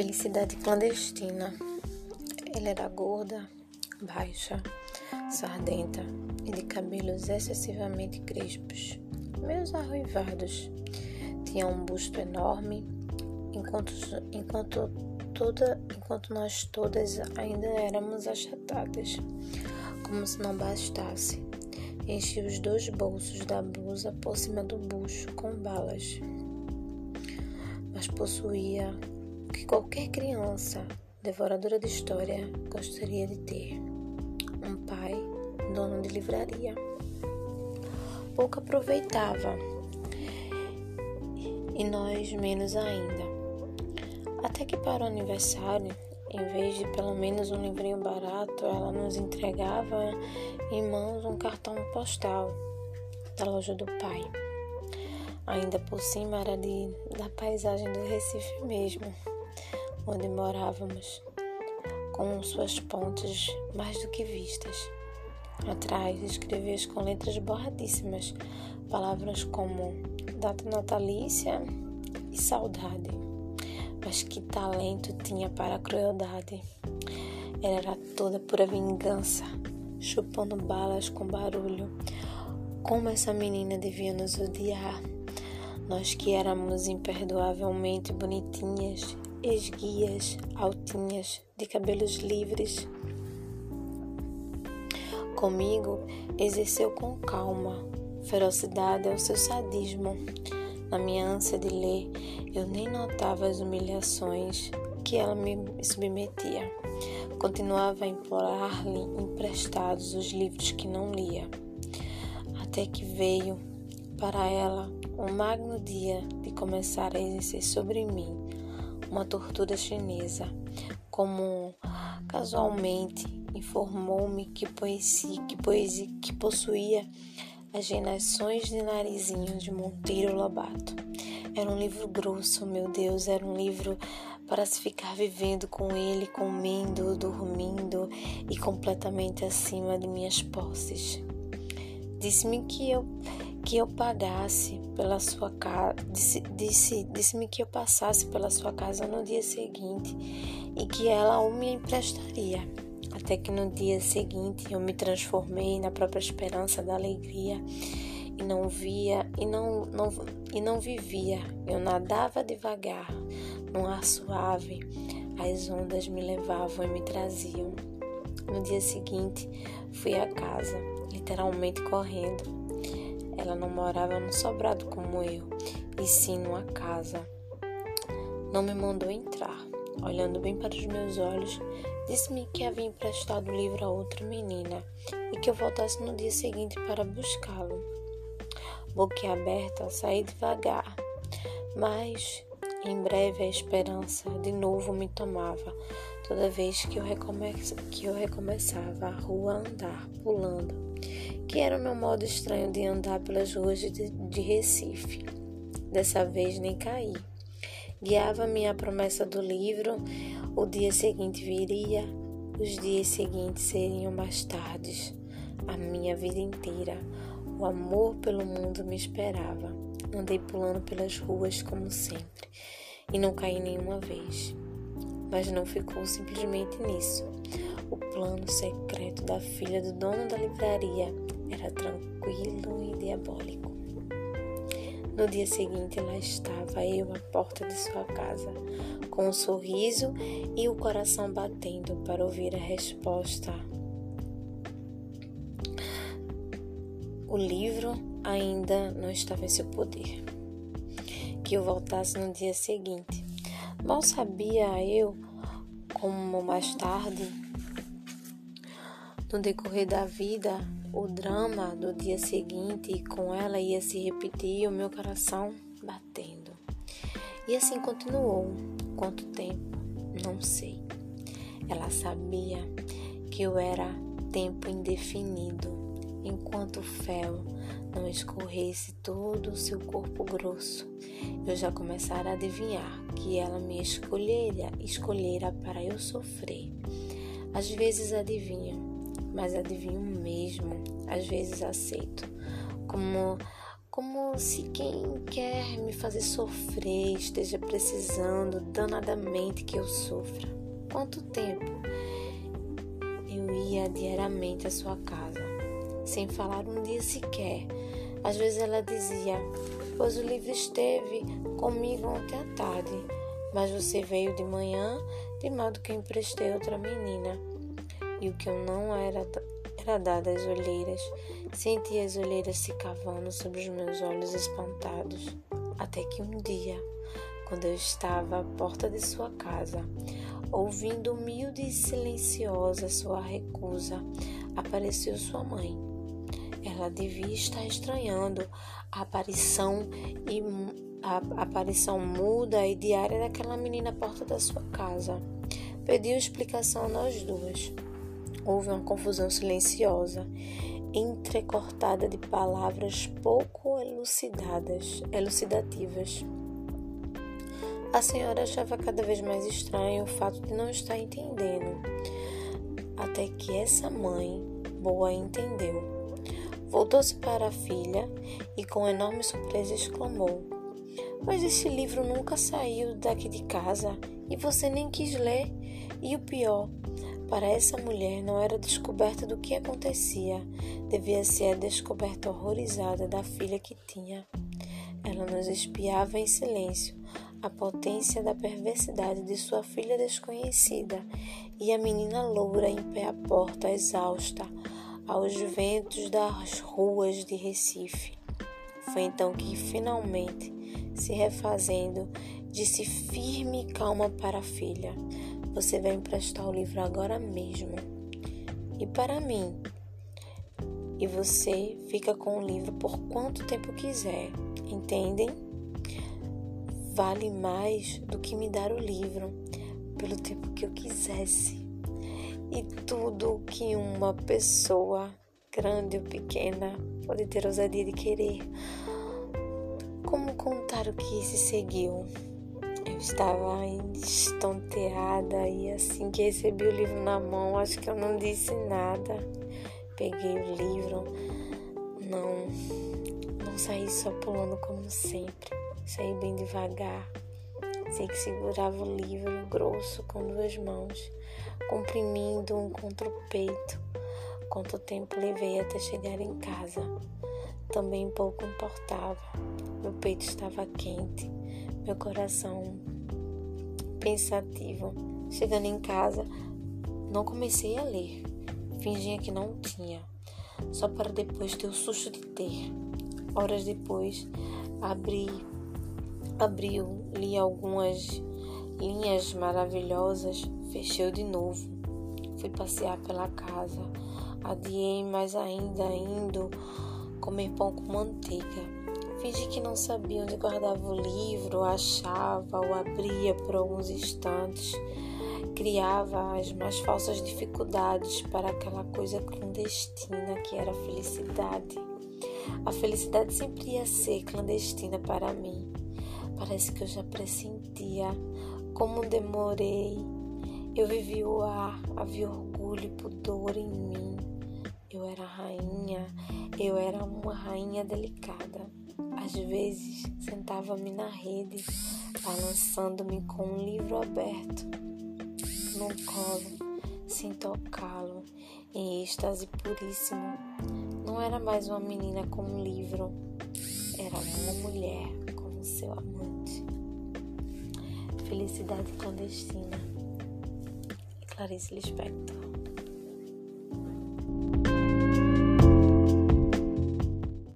Felicidade clandestina. Ela era gorda, baixa, sardenta e de cabelos excessivamente crespos, meio arruivados. Tinha um busto enorme, enquanto, enquanto, toda, enquanto nós todas ainda éramos achatadas, como se não bastasse. Enchi os dois bolsos da blusa por cima do bucho com balas, mas possuía que qualquer criança devoradora de história gostaria de ter. Um pai, dono de livraria. Pouco aproveitava e nós menos ainda. Até que para o aniversário, em vez de pelo menos um livrinho barato, ela nos entregava em mãos um cartão postal da loja do pai. Ainda por cima era de, da paisagem do Recife mesmo onde morávamos, com suas pontes mais do que vistas. Atrás escrevias com letras borradíssimas palavras como data natalícia e saudade. Mas que talento tinha para a crueldade! Ela era toda pura vingança, chupando balas com barulho. Como essa menina devia nos odiar! Nós que éramos imperdoavelmente bonitinhas esguias, altinhas, de cabelos livres. Comigo exerceu com calma, ferocidade ao seu sadismo. Na minha ânsia de ler, eu nem notava as humilhações que ela me submetia. Continuava a implorar-lhe emprestados os livros que não lia, até que veio para ela o magno dia de começar a exercer sobre mim uma tortura chinesa, como casualmente informou-me que que que possuía as gerações de narizinho de Monteiro Lobato. Era um livro grosso, meu Deus, era um livro para se ficar vivendo com ele, comendo, dormindo e completamente acima de minhas posses. Disse-me que eu que eu pagasse pela sua casa, disse, disse, disse-me que eu passasse pela sua casa no dia seguinte e que ela o me emprestaria. Até que no dia seguinte eu me transformei na própria esperança da alegria e não via e não, não, e não vivia. Eu nadava devagar, num ar suave, as ondas me levavam e me traziam. No dia seguinte fui à casa, literalmente correndo ela não morava no sobrado como eu, e sim numa casa. Não me mandou entrar. Olhando bem para os meus olhos, disse-me que havia emprestado o livro a outra menina e que eu voltasse no dia seguinte para buscá-lo. Boquiaberta, saí devagar, mas em breve a esperança de novo me tomava, toda vez que eu, que eu recomeçava a rua a andar, pulando que era o meu modo estranho de andar pelas ruas de, de Recife. Dessa vez nem caí. Guiava-me a promessa do livro, o dia seguinte viria, os dias seguintes seriam mais tardes. A minha vida inteira, o amor pelo mundo me esperava. Andei pulando pelas ruas como sempre e não caí nenhuma vez. Mas não ficou simplesmente nisso. O plano secreto da filha do dono da livraria era tranquilo e diabólico. No dia seguinte, lá estava eu à porta de sua casa, com um sorriso e o coração batendo para ouvir a resposta. O livro ainda não estava em seu poder. Que eu voltasse no dia seguinte. Mal sabia eu como mais tarde, no decorrer da vida, o drama do dia seguinte com ela ia se repetir, o meu coração batendo. E assim continuou. Quanto tempo? Não sei. Ela sabia que eu era tempo indefinido, enquanto o fel não escorresse todo o seu corpo grosso. Eu já começara a adivinhar que ela me escolhera, escolhera para eu sofrer. Às vezes adivinho, mas adivinho mesmo, às vezes aceito, como como se quem quer me fazer sofrer esteja precisando danadamente que eu sofra. Quanto tempo eu ia diariamente à sua casa, sem falar um dia sequer. Às vezes ela dizia: Pois o livro esteve comigo ontem à tarde, mas você veio de manhã, de modo que emprestei outra menina. E o que eu não era era dada às olheiras Senti as olheiras se cavando sobre os meus olhos espantados, até que um dia, quando eu estava à porta de sua casa, ouvindo humilde e silenciosa sua recusa, apareceu sua mãe. Ela devia estar estranhando a aparição e a aparição muda e diária daquela menina à porta da sua casa. Pediu explicação a nós duas. Houve uma confusão silenciosa entrecortada de palavras pouco elucidadas, elucidativas. A senhora achava cada vez mais estranho o fato de não estar entendendo, até que essa mãe boa entendeu. Voltou-se para a filha e, com enorme surpresa, exclamou: Mas esse livro nunca saiu daqui de casa e você nem quis ler. E o pior, para essa mulher não era descoberta do que acontecia, devia ser a descoberta horrorizada da filha que tinha. Ela nos espiava em silêncio, a potência da perversidade de sua filha desconhecida e a menina loura em pé à porta, exausta, aos ventos das ruas de Recife. Foi então que, finalmente, se refazendo, disse firme e calma para a filha: você vai emprestar o livro agora mesmo. E para mim. E você fica com o livro por quanto tempo quiser. Entendem? Vale mais do que me dar o livro pelo tempo que eu quisesse. E tudo que uma pessoa, grande ou pequena, pode ter ousadia de querer. Como contar o que se seguiu? estava estonteada e assim que recebi o livro na mão, acho que eu não disse nada. Peguei o livro, não, não saí só pulando como sempre, saí bem devagar. Sei que segurava o livro grosso com duas mãos, comprimindo um contra o peito. Quanto tempo levei até chegar em casa, também pouco importava. Meu peito estava quente meu coração pensativo. Chegando em casa, não comecei a ler, fingia que não tinha, só para depois ter o susto de ter. Horas depois, abri, abriu, li algumas linhas maravilhosas, fechei de novo. Fui passear pela casa, adiei mais ainda indo comer pão com manteiga Fingi que não sabia onde guardava o livro, achava ou abria por alguns instantes. Criava as mais falsas dificuldades para aquela coisa clandestina que era a felicidade. A felicidade sempre ia ser clandestina para mim. Parece que eu já pressentia como demorei. Eu vivi o ar, havia orgulho e pudor em mim. Eu era rainha, eu era uma rainha delicada. Às vezes sentava-me na rede, balançando-me com um livro aberto no colo, sem tocá-lo, em êxtase puríssimo. Não era mais uma menina com um livro, era uma mulher seu amante. Felicidade clandestina. Clarice Lispector.